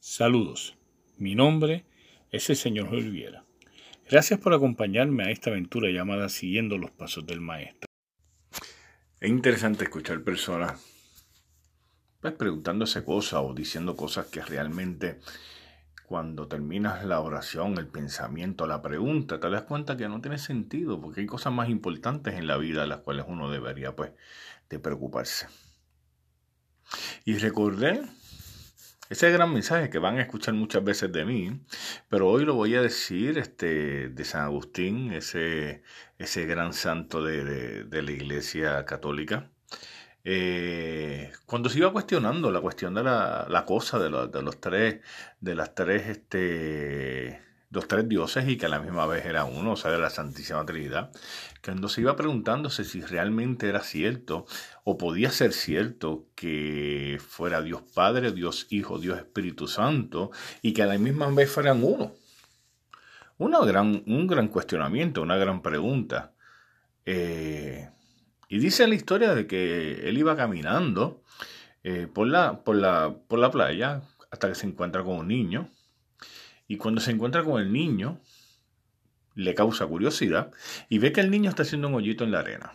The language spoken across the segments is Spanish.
Saludos, mi nombre es el señor Olviera. Gracias por acompañarme a esta aventura llamada Siguiendo los Pasos del Maestro. Es interesante escuchar personas pues, preguntándose cosas o diciendo cosas que realmente cuando terminas la oración, el pensamiento, la pregunta, te das cuenta que no tiene sentido, porque hay cosas más importantes en la vida las cuales uno debería pues de preocuparse. Y recordé ese gran mensaje que van a escuchar muchas veces de mí, pero hoy lo voy a decir este, de San Agustín, ese, ese gran santo de, de, la Iglesia Católica. Eh, cuando se iba cuestionando la cuestión de la, la cosa de, de, los tres, de las tres, este, los tres dioses y que a la misma vez era uno, o sea, de la Santísima Trinidad, cuando se iba preguntándose si realmente era cierto o podía ser cierto que fuera Dios Padre, Dios Hijo, Dios Espíritu Santo y que a la misma vez fueran uno. Una gran, un gran cuestionamiento, una gran pregunta. Eh, y dice la historia de que él iba caminando eh, por, la, por, la, por la playa hasta que se encuentra con un niño y cuando se encuentra con el niño, le causa curiosidad y ve que el niño está haciendo un hoyito en la arena.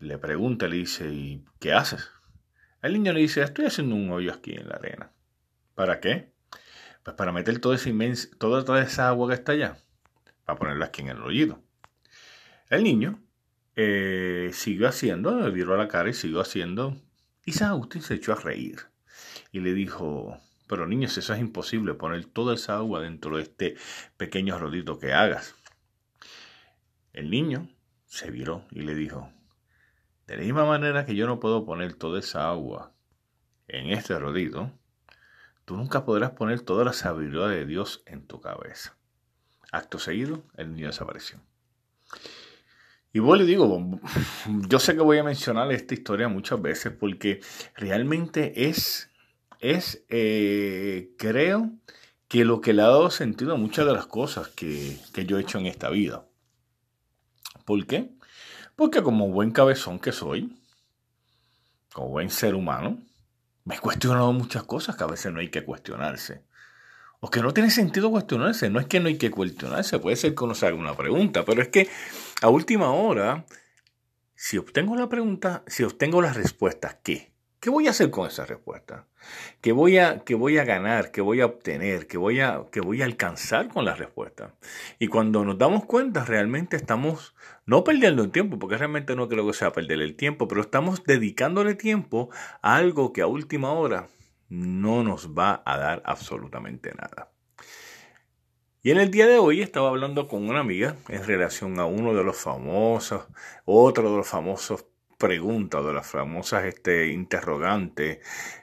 Le pregunta, le dice, ¿y qué haces? El niño le dice, estoy haciendo un hoyo aquí en la arena. ¿Para qué? Pues para meter toda esa, inmensa, toda, esa agua que está allá, para ponerla aquí en el hoyito. El niño eh, siguió haciendo, le viró la cara y siguió haciendo. Y San Agustín se echó a reír y le dijo, pero niños, eso es imposible, poner toda esa agua dentro de este pequeño rodito que hagas. El niño se viró y le dijo, de la misma manera que yo no puedo poner toda esa agua en este rodito, tú nunca podrás poner toda la sabiduría de Dios en tu cabeza. Acto seguido, el niño desapareció. Y vos le digo, yo sé que voy a mencionar esta historia muchas veces porque realmente es es, eh, creo, que lo que le ha dado sentido a muchas de las cosas que, que yo he hecho en esta vida. ¿Por qué? Porque como buen cabezón que soy, como buen ser humano, me he cuestionado muchas cosas que a veces no hay que cuestionarse. O que no tiene sentido cuestionarse. No es que no hay que cuestionarse, puede ser que uno se haga una pregunta, pero es que a última hora, si obtengo la pregunta, si obtengo las respuestas, ¿qué? ¿Qué voy a hacer con esa respuesta? ¿Qué voy a, qué voy a ganar? ¿Qué voy a obtener? ¿Qué voy a, qué voy a alcanzar con la respuesta? Y cuando nos damos cuenta, realmente estamos no perdiendo el tiempo, porque realmente no creo que sea perder el tiempo, pero estamos dedicándole tiempo a algo que a última hora no nos va a dar absolutamente nada. Y en el día de hoy estaba hablando con una amiga en relación a uno de los famosos, otro de los famosos preguntas, de las famosas este, interrogantes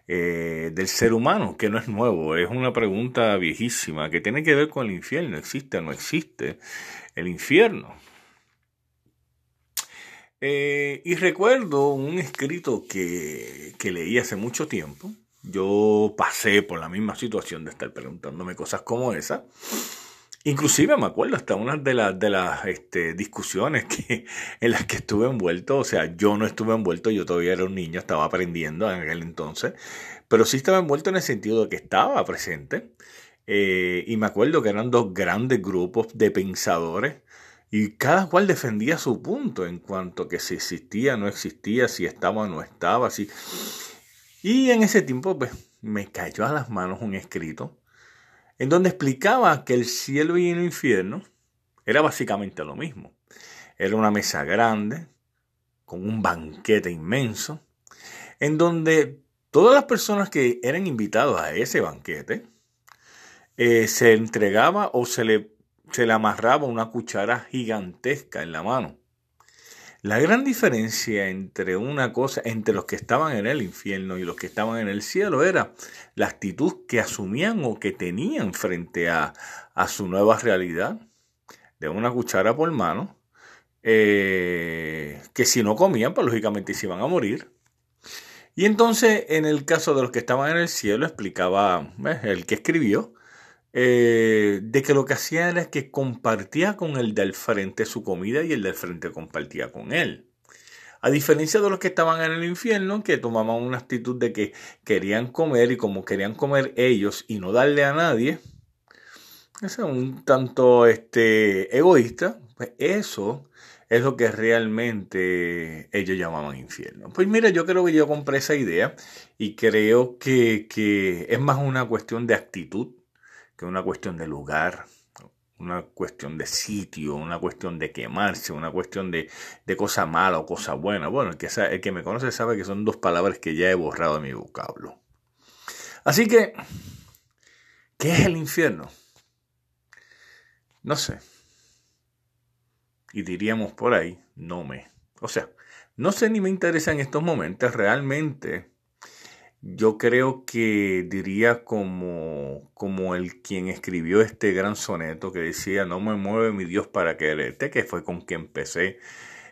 eh, del ser humano, que no es nuevo, es una pregunta viejísima que tiene que ver con el infierno, ¿existe o no existe el infierno? Eh, y recuerdo un escrito que, que leí hace mucho tiempo, yo pasé por la misma situación de estar preguntándome cosas como esa. Inclusive me acuerdo hasta una de, las de las este, discusiones que, en las que estuve envuelto, o sea, yo no estuve envuelto, yo todavía era un niño, estaba aprendiendo en aquel entonces, pero sí estaba envuelto en el sentido de que estaba presente. Eh, y me acuerdo que eran dos grandes grupos de pensadores y cada cual defendía su punto en cuanto a que si existía, no existía, si estaba o no estaba. Si... Y en ese tiempo pues, me cayó a las manos un escrito en donde explicaba que el cielo y el infierno era básicamente lo mismo. Era una mesa grande, con un banquete inmenso, en donde todas las personas que eran invitadas a ese banquete eh, se entregaba o se le, se le amarraba una cuchara gigantesca en la mano la gran diferencia entre una cosa, entre los que estaban en el infierno y los que estaban en el cielo, era la actitud que asumían o que tenían frente a, a su nueva realidad, de una cuchara por mano, eh, que si no comían, pues lógicamente se iban a morir. Y entonces, en el caso de los que estaban en el cielo, explicaba el que escribió, eh, de que lo que hacía era que compartía con el del frente su comida y el del frente compartía con él. A diferencia de los que estaban en el infierno, que tomaban una actitud de que querían comer y como querían comer ellos y no darle a nadie, es un tanto este, egoísta, pues eso es lo que realmente ellos llamaban infierno. Pues mira, yo creo que yo compré esa idea y creo que, que es más una cuestión de actitud que una cuestión de lugar, una cuestión de sitio, una cuestión de quemarse, una cuestión de, de cosa mala o cosa buena. Bueno, el que, el que me conoce sabe que son dos palabras que ya he borrado de mi vocablo. Así que, ¿qué es el infierno? No sé. Y diríamos por ahí, no me. O sea, no sé ni me interesa en estos momentos realmente yo creo que diría como, como el quien escribió este gran soneto que decía, no me mueve mi Dios para quererte, que fue con que empecé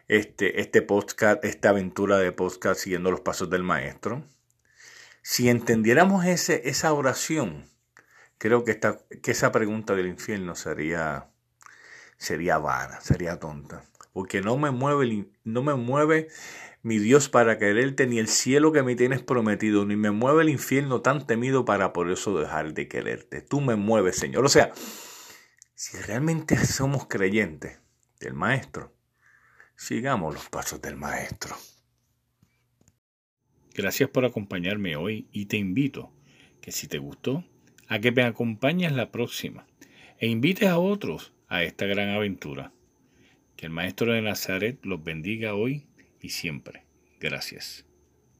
este, este podcast, esta aventura de podcast siguiendo los pasos del maestro. Si entendiéramos ese, esa oración, creo que, esta, que esa pregunta del infierno sería, sería vana, sería tonta. Porque no me mueve, no me mueve mi Dios, para quererte, ni el cielo que me tienes prometido, ni me mueve el infierno tan temido para por eso dejar de quererte. Tú me mueves, Señor. O sea, si realmente somos creyentes del Maestro, sigamos los pasos del Maestro. Gracias por acompañarme hoy y te invito que si te gustó, a que me acompañes la próxima e invites a otros a esta gran aventura. El Maestro de Nazaret los bendiga hoy y siempre. Gracias.